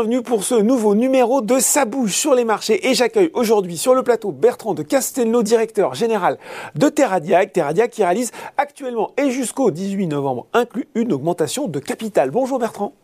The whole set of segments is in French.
Bienvenue pour ce nouveau numéro de Ça bouge sur les marchés et j'accueille aujourd'hui sur le plateau Bertrand de Castelnau, directeur général de Terradiac. Terradiac qui réalise actuellement et jusqu'au 18 novembre inclus une augmentation de capital. Bonjour Bertrand.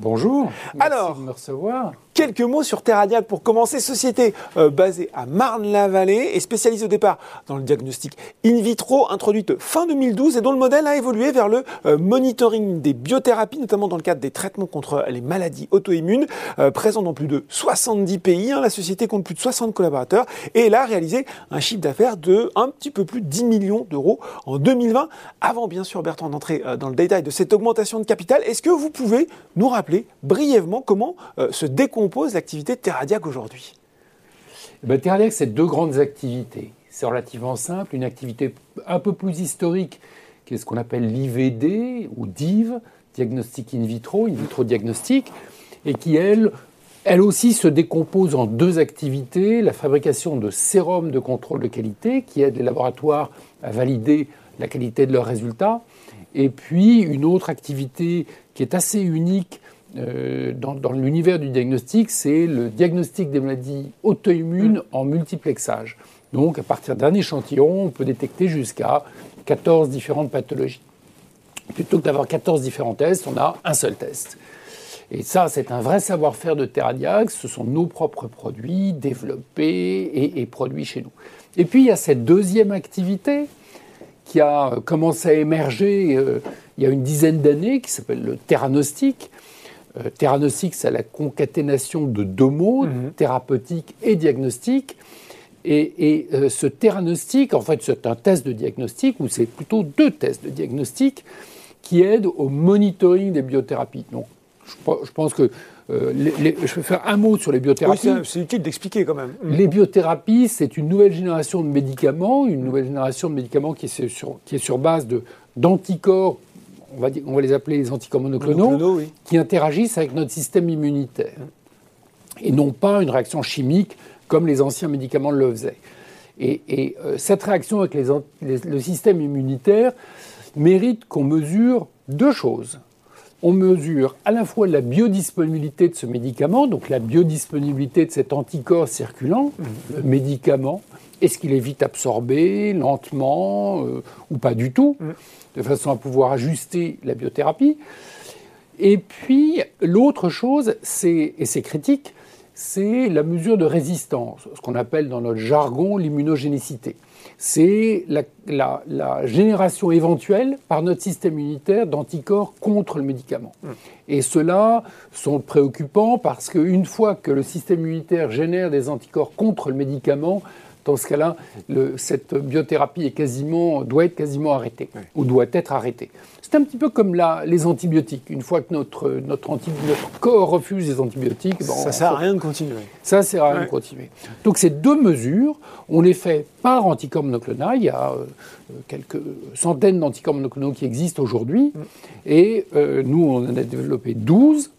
Bonjour. Merci Alors, de me recevoir. Quelques mots sur Terradiac pour commencer. Société euh, basée à Marne-la-Vallée et spécialisée au départ dans le diagnostic in vitro, introduite fin 2012 et dont le modèle a évolué vers le euh, monitoring des biothérapies, notamment dans le cadre des traitements contre les maladies auto-immunes, euh, présent dans plus de 70 pays. Hein. La société compte plus de 60 collaborateurs et elle a réalisé un chiffre d'affaires de un petit peu plus de 10 millions d'euros en 2020. Avant bien sûr Bertrand d'entrer dans le détail de cette augmentation de capital, est-ce que vous pouvez nous rappeler brièvement comment se décompose compose l'activité de Terradiac aujourd'hui eh ben, c'est deux grandes activités. C'est relativement simple. Une activité un peu plus historique, qui est ce qu'on appelle l'IVD ou DIV, diagnostic in vitro, in vitro diagnostic, et qui, elle, elle aussi se décompose en deux activités. La fabrication de sérums de contrôle de qualité, qui aide les laboratoires à valider la qualité de leurs résultats. Et puis une autre activité qui est assez unique, euh, dans, l'univers du diagnostic, c'est le diagnostic des maladies auto-immunes mm. en multiplexage. Donc, à partir d'un échantillon, on peut détecter jusqu'à 14 différentes pathologies. Plutôt que d'avoir 14 différents tests, on a un seul test. Et ça, c'est un vrai savoir-faire de Terradiac. Ce sont nos propres produits développés et, produits chez nous. Et puis, il y a cette deuxième activité qui a commencé à émerger euh, il y a une dizaine d'années, qui s'appelle le Terranostic, euh, c'est la concaténation de deux mots, mhm. thérapeutique et diagnostic. Et, euh, ce theranostic, en fait, c'est un test de diagnostic, ou c'est plutôt deux tests de diagnostic qui aident au monitoring des biothérapies. Donc, je, pense que euh, je vais faire un mot sur les biothérapies. Oui, c'est utile d'expliquer quand même. Les biothérapies, c'est une nouvelle génération de médicaments, une nouvelle génération de médicaments qui est sur, qui est sur base d'anticorps on va, on va les appeler les anticorps monoclonaux, qui interagissent avec notre système immunitaire. Et non pas une réaction chimique comme les anciens médicaments le faisaient. Et, euh, cette réaction avec le système immunitaire mérite qu'on mesure deux choses. On mesure à la fois la biodisponibilité de ce médicament, donc la biodisponibilité de cet anticorps circulant, mmh. le médicament, est-ce qu'il est vite absorbé, lentement, euh, ou pas du tout mmh de façon à pouvoir ajuster la biothérapie? Et puis, l'autre chose, c'est, et c'est critique, c'est la mesure de résistance, ce qu'on appelle dans notre jargon l'immunogénicité. C'est la, génération éventuelle par notre système immunitaire d'anticorps contre le médicament. Mmh. Et ceux-là sont préoccupants parce qu'une fois que le système immunitaire génère des anticorps contre le médicament, dans ce cas-là, cette biothérapie est quasiment, doit être quasiment arrêtée, ou doit être arrêtée. C'est un petit peu comme les antibiotiques. Une fois que notre, notre, corps refuse les antibiotiques... ça ne sert à rien de continuer. Ça ne sert à rien de continuer. Donc ces deux mesures, on les fait par anticorps monoclonal. Il y a euh, quelques centaines d'anticorps monoclonaux qui existent aujourd'hui. Mm. Et euh, nous, on en a développé 12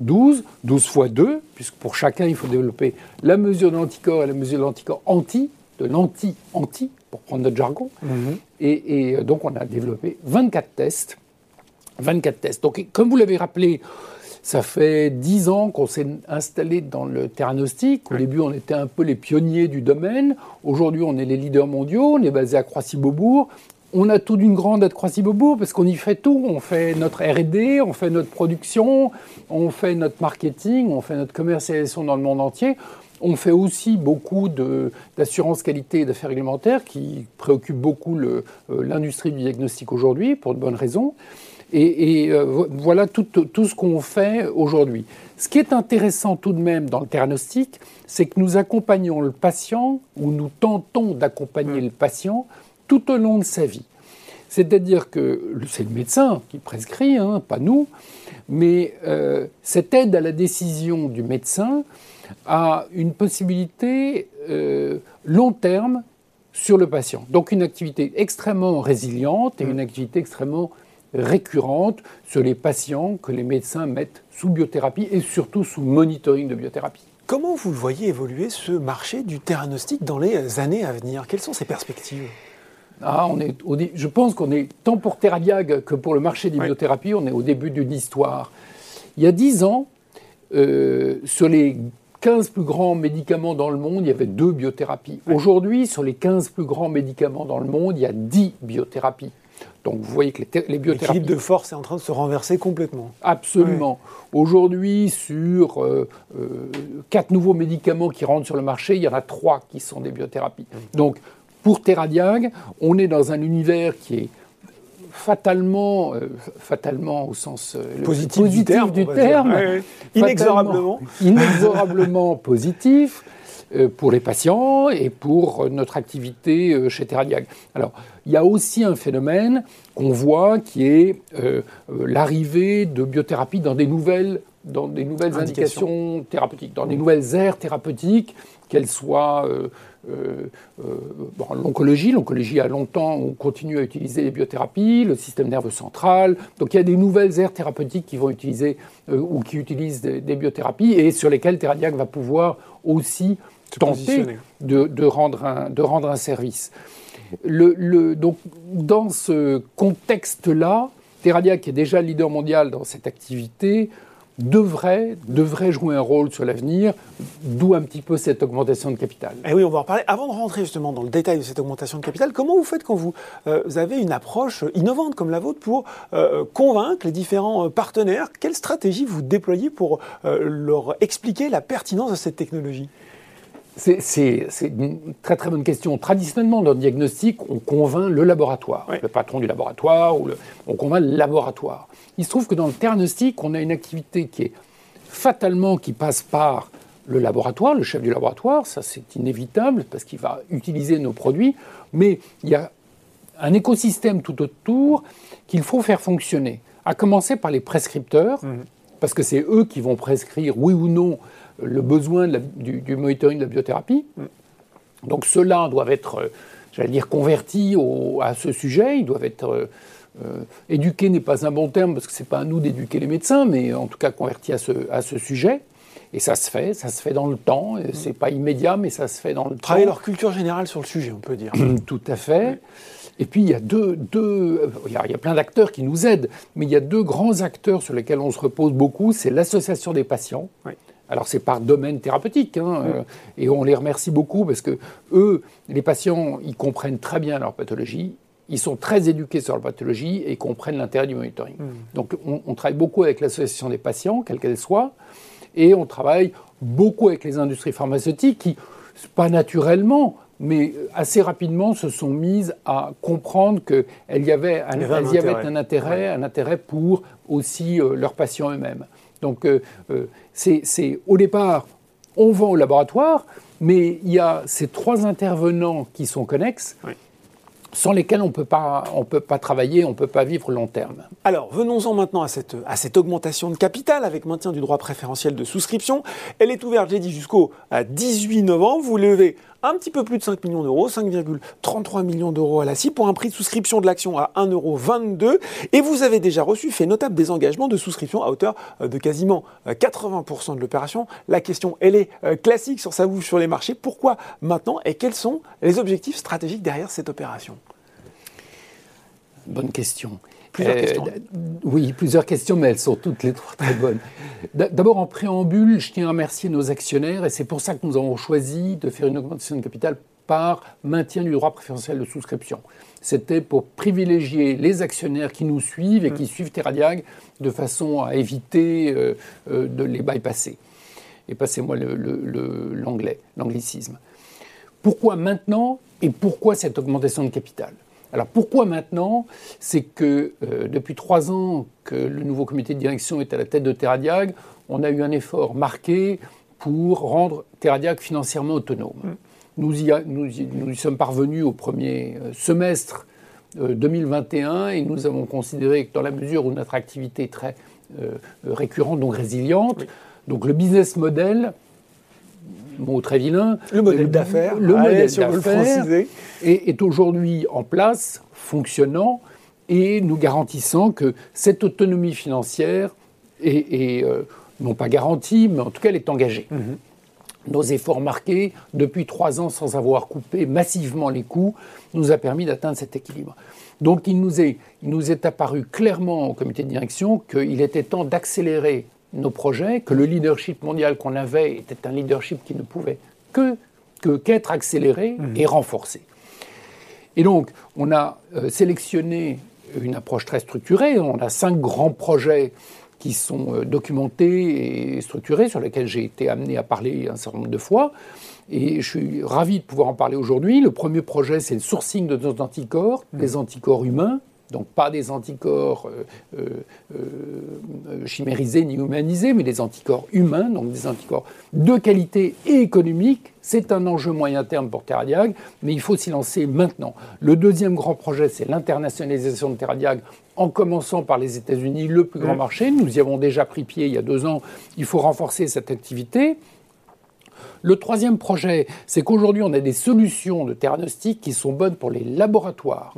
12, 12 fois 2, puisque pour chacun, il faut développer la mesure de l'anticorps et la mesure de l'anticorps anti, de l'anti-anti, pour prendre notre jargon. Mhm. Et, euh, donc, on a développé 24 tests. 24 tests. Donc, comme vous l'avez rappelé, ça fait 10 ans qu'on s'est installé dans le theranostic. Au début, on était un peu les pionniers du domaine. Aujourd'hui, on est les leaders mondiaux. On est basé à Croissy-Beaubourg on a tout d'une grande à Croissy-Beaubourg parce qu'on y fait tout. On fait notre R&D, on fait notre production, on fait notre marketing, on fait notre commercialisation dans le monde entier. On fait aussi beaucoup d'assurance qualité et d'affaires réglementaires qui préoccupent beaucoup euh, l'industrie du diagnostic aujourd'hui pour de bonnes raisons. Et, euh, voilà tout, ce qu'on fait aujourd'hui. Ce qui est intéressant tout de même dans le diagnostic, c'est que nous accompagnons le patient, ou nous tentons d'accompagner mmh. le patient tout au long de sa vie. C'est-à-dire que c'est le médecin qui prescrit, hein, pas nous, mais euh, cette aide à la décision du médecin a une possibilité euh, long terme sur le patient. Donc une activité extrêmement résiliente et une activité extrêmement récurrente sur les patients que les médecins mettent sous biothérapie et surtout sous monitoring de biothérapie. Comment vous voyez évoluer ce marché du theranostic dans les années à venir? Quelles sont ses perspectives? Ah, on est, je pense qu'on est, tant pour Terradiag que pour le marché des biothérapies, on est au début d'une histoire. Il y a dix ans, sur les 15 plus grands médicaments dans le monde, il y avait deux biothérapies. Aujourd'hui, sur les 15 plus grands médicaments dans le monde, il y a 10 biothérapies. Donc vous voyez que les, biothérapies... L'équilibre de force est en train de se renverser complètement. Absolument. Aujourd'hui, sur euh, euh, quatre nouveaux médicaments qui rentrent sur le marché, il y en a trois qui sont des biothérapies. Donc pour Teradiag, on est dans un univers qui est fatalement, euh, fatalement au sens euh, positif, du terme, inexorablement, inexorablement positif euh, pour les patients et pour notre activité chez Teradiag. Alors, il y a aussi un phénomène qu'on voit qui est l'arrivée de biothérapie dans des nouvelles dans des nouvelles indications. thérapeutiques, dans des nouvelles aires thérapeutiques, qu'elles soient euh, euh, l'oncologie. L'oncologie a longtemps, on continue à utiliser les biothérapies, le système nerveux central. Donc il y a des nouvelles aires thérapeutiques qui vont utiliser euh, ou qui utilisent des, biothérapies et sur lesquelles Teradiac va pouvoir aussi tenter de, rendre un, de rendre un service. Le, donc, dans ce contexte-là, Teradiac est déjà leader mondial dans cette activité devrait, jouer un rôle sur l'avenir, d'où un petit peu cette augmentation de capital. Et eh oui, on va en reparler. Avant de rentrer justement dans le détail de cette augmentation de capital, comment vous faites quand vous, euh, avez une approche innovante comme la vôtre pour euh, convaincre les différents euh, partenaires? Quelle stratégie vous déployez pour leur expliquer la pertinence de cette technologie? C'est une très très bonne question. Traditionnellement, dans le diagnostic, on convainc le laboratoire, le patron du laboratoire, ou on convainc le laboratoire. Il se trouve que dans le diagnostic, on a une activité qui est fatalement qui passe par le laboratoire, le chef du laboratoire, ça c'est inévitable parce qu'il va utiliser nos produits, mais il y a un écosystème tout autour qu'il faut faire fonctionner, à commencer par les prescripteurs, mmh. parce que c'est eux qui vont prescrire oui ou non le besoin du, monitoring de la biothérapie. Donc ceux-là doivent être, euh, j'allais dire, convertis à ce sujet, ils doivent être... Euh, euh, éduqués n'est pas un bon terme parce que ce n'est pas à nous d'éduquer les médecins, mais en tout cas convertis à ce, à ce sujet. Et ça se fait, ça se fait dans le temps. C'est pas immédiat, mais ça se fait dans le temps. Travailler leur culture générale sur le sujet, on peut dire. Tout à fait. Et puis il y a deux, deux il, y a, il y a plein d'acteurs qui nous aident, mais il y a deux grands acteurs sur lesquels on se repose beaucoup. C'est l'association des patients. Oui. Alors c'est par domaine thérapeutique, hein, euh, et on les remercie beaucoup parce que eux, les patients, ils comprennent très bien leur pathologie, ils sont très éduqués sur leur pathologie et comprennent l'intérêt du monitoring. Donc on, travaille beaucoup avec l'association des patients, quelle qu'elle soit, et on travaille beaucoup avec les industries pharmaceutiques qui, pas naturellement, mais assez rapidement se sont mises à comprendre qu'il y avait un, y avait un, intérêt, un intérêt, pour aussi euh, leurs patients eux-mêmes. Donc euh, euh, c'est au départ, on vend au laboratoire, mais il y a ces trois intervenants qui sont connexes. sans lesquels on ne peut pas travailler, on ne peut pas vivre long terme. Alors, venons-en maintenant à cette, à cette augmentation de capital avec maintien du droit préférentiel de souscription. Elle est ouverte, j'ai dit, jusqu'au 18 novembre. Vous levez un petit peu plus de 5 millions d'euros, 5,33 millions d'euros à la CIE pour un prix de souscription de l'action à 1,22 euros. Et vous avez déjà reçu, fait notable, des engagements de souscription à hauteur euh, de quasiment 80% euh, de l'opération. La question, elle est euh, classique sur sa bouche sur les marchés. Pourquoi maintenant et quels sont les objectifs stratégiques derrière cette opération? Bonne question. Plusieurs euh, questions. Oui, plusieurs questions, mais elles sont toutes les trois très bonnes. D'abord, en préambule, je tiens à remercier nos actionnaires, et c'est pour ça que nous avons choisi de faire une augmentation de capital par maintien du droit préférentiel de souscription. C'était pour privilégier les actionnaires qui nous suivent et qui mm. suivent Terradiag de façon à éviter euh, euh, de les bypasser. Et passez-moi l'anglais, l'anglicisme. Pourquoi maintenant et pourquoi cette augmentation de capital? Alors pourquoi maintenant? C'est que euh, depuis trois ans que le nouveau comité de direction est à la tête de Terradiag, on a eu un effort marqué pour rendre Terradiag financièrement autonome. Mm. Nous, y nous, y, sommes parvenus au premier euh, semestre 2021 euh, et nous avons considéré que dans la mesure où notre activité est très récurrente, donc résiliente, donc le business model mot très vilain. Le modèle d'affaires. Le modèle d'affaires est, est aujourd'hui en place, fonctionnant, et nous garantissant que cette autonomie financière est, euh, non pas garantie, mais en tout cas elle est engagée. Mhm. Nos efforts marqués depuis trois ans sans avoir coupé massivement les coûts nous a permis d'atteindre cet équilibre. Donc il nous est, il nous est apparu clairement au comité de direction qu'il était temps d'accélérer nos projets, que le leadership mondial qu'on avait était un leadership qui ne pouvait que qu'être accéléré mmh. et renforcé. Et donc, on a euh, sélectionné une approche très structurée. On a cinq grands projets qui sont euh, documentés et structurés, sur lesquels j'ai été amené à parler un certain nombre de fois. Et je suis ravi de pouvoir en parler aujourd'hui. Le premier projet, c'est le sourcing de nos anticorps, mmh. des anticorps humains, donc pas des anticorps euh, euh, euh, chimérisés ni humanisés, mais des anticorps humains, donc des anticorps de qualité et économique. C'est un enjeu moyen terme pour Terradiag, mais il faut s'y lancer maintenant. Le deuxième grand projet, c'est l'internationalisation de Terradiag, en commençant par les États-Unis, le plus grand mmh. marché. Nous y avons déjà pris pied il y a deux ans. Il faut renforcer cette activité. Le troisième projet, c'est qu'aujourd'hui, on a des solutions de diagnostic qui sont bonnes pour les laboratoires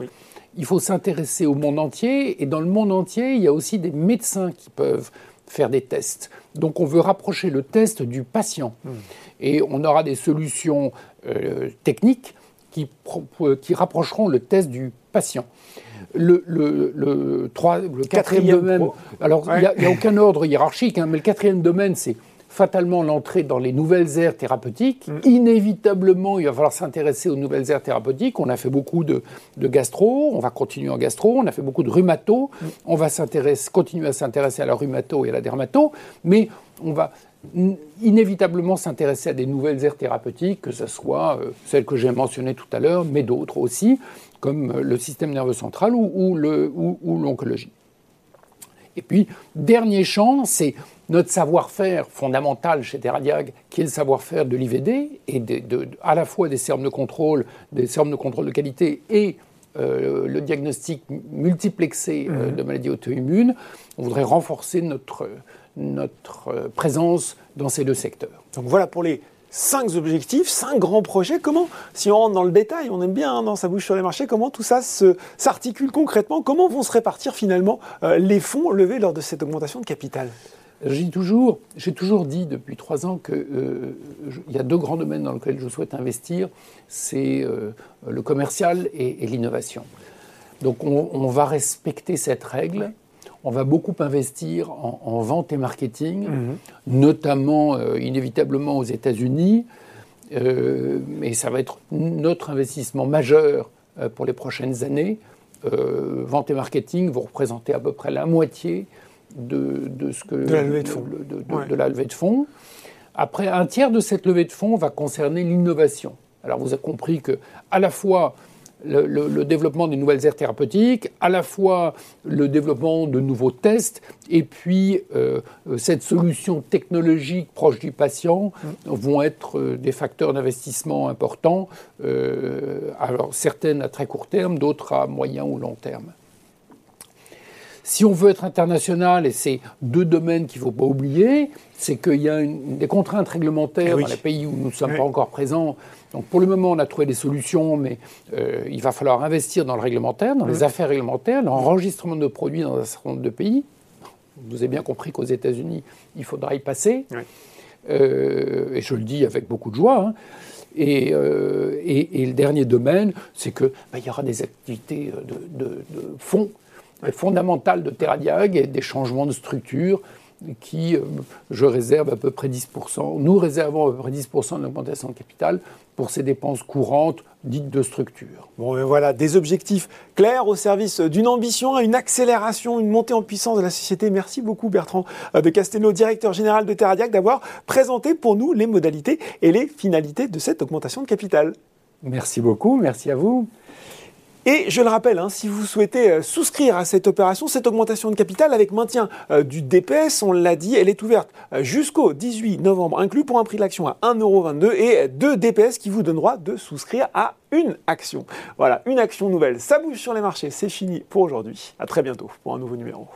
il faut s'intéresser au monde entier, et dans le monde entier, il y a aussi des médecins qui peuvent faire des tests. Donc on veut rapprocher le test du patient. Hmm. Et on aura des solutions euh, techniques qui, qui, rapprocheront le test du patient. Le, le, le, le quatrième, domaine, alors il n'y a, aucun ordre hiérarchique, hein, mais le quatrième domaine, c'est fatalement l'entrée dans les nouvelles aires thérapeutiques. Mm. Inévitablement, il va falloir s'intéresser aux nouvelles aires thérapeutiques. On a fait beaucoup de, gastro, on va continuer en gastro, on a fait beaucoup de rhumato, mm. on va continuer à s'intéresser à la rhumato et à la dermato, mais on va inévitablement s'intéresser à des nouvelles aires thérapeutiques, que ce soit euh, celles que j'ai mentionnées tout à l'heure, mais d'autres aussi, comme euh, le système nerveux central ou, ou l'oncologie. Et puis, dernier champ, c'est notre savoir-faire fondamental chez Terradiag, qui est le savoir-faire de l'IVD, et de, à la fois des sermes de contrôle, des sermes de contrôle de qualité et euh, le diagnostic multiplexé euh, mmh. de maladies auto-immunes. On voudrait renforcer notre, notre euh, présence dans ces deux secteurs. Donc voilà pour les cinq objectifs, cinq grands projets. Comment, si on rentre dans le détail, on aime bien hein, dans sa bouche sur les marchés, comment tout ça s'articule concrètement? Comment vont se répartir finalement euh, les fonds levés lors de cette augmentation de capital? J'ai toujours, j'ai toujours dit depuis trois ans qu'il euh, y a deux grands domaines dans lesquels je souhaite investir, c'est euh, le commercial et, l'innovation. Donc on, va respecter cette règle on va beaucoup investir en, vente et marketing, mhm. notamment euh, inévitablement aux États-Unis. Mais ça va être notre investissement majeur pour les prochaines années. vente et marketing vont représenter à peu près la moitié de, ce que de la levée de fonds. de la levée de fonds. Après, un tiers de cette levée de fonds va concerner l'innovation. Alors vous avez compris que à la fois le, développement des nouvelles aires thérapeutiques, à la fois le développement de nouveaux tests, et puis euh, cette solution technologique proche du patient vont être euh, des facteurs d'investissement importants, euh, alors certaines à très court terme, d'autres à moyen ou long terme. Si on veut être international, et c'est deux domaines qu'il ne faut pas oublier, c'est qu'il y a des contraintes réglementaires eh dans les pays où nous ne sommes pas encore présents. Donc pour le moment, on a trouvé des solutions, mais euh, il va falloir investir dans le réglementaire, dans les affaires réglementaires, l'enregistrement de produits dans un certain nombre de pays. Vous avez bien compris qu'aux États-Unis, il faudra y passer. Euh, et je le dis avec beaucoup de joie. Hein. Euh, et, le dernier domaine, c'est qu'il bah, y aura des activités de, de, de fonds fondamentales de Terradiag et des changements de structure qui, euh, je réserve à peu près 10%, nous réservons à peu près 10% de l'augmentation de capital pour ces dépenses courantes dites de structure. Bon, ben voilà, des objectifs clairs au service d'une ambition, une accélération, une montée en puissance de la société. Merci beaucoup Bertrand de Castelnau, directeur général de Terradiac, d'avoir présenté pour nous les modalités et les finalités de cette augmentation de capital. Merci beaucoup, merci à vous. Et je le rappelle, hein, si vous souhaitez euh, souscrire à cette opération, cette augmentation de capital avec maintien euh, du DPS, on l'a dit, elle est ouverte euh, jusqu'au 18 novembre inclus pour un prix de l'action à 1,22€ et deux DPS qui vous donnent droit de souscrire à une action. Voilà, une action nouvelle. Ça bouge sur les marchés, c'est fini pour aujourd'hui. À très bientôt pour un nouveau numéro.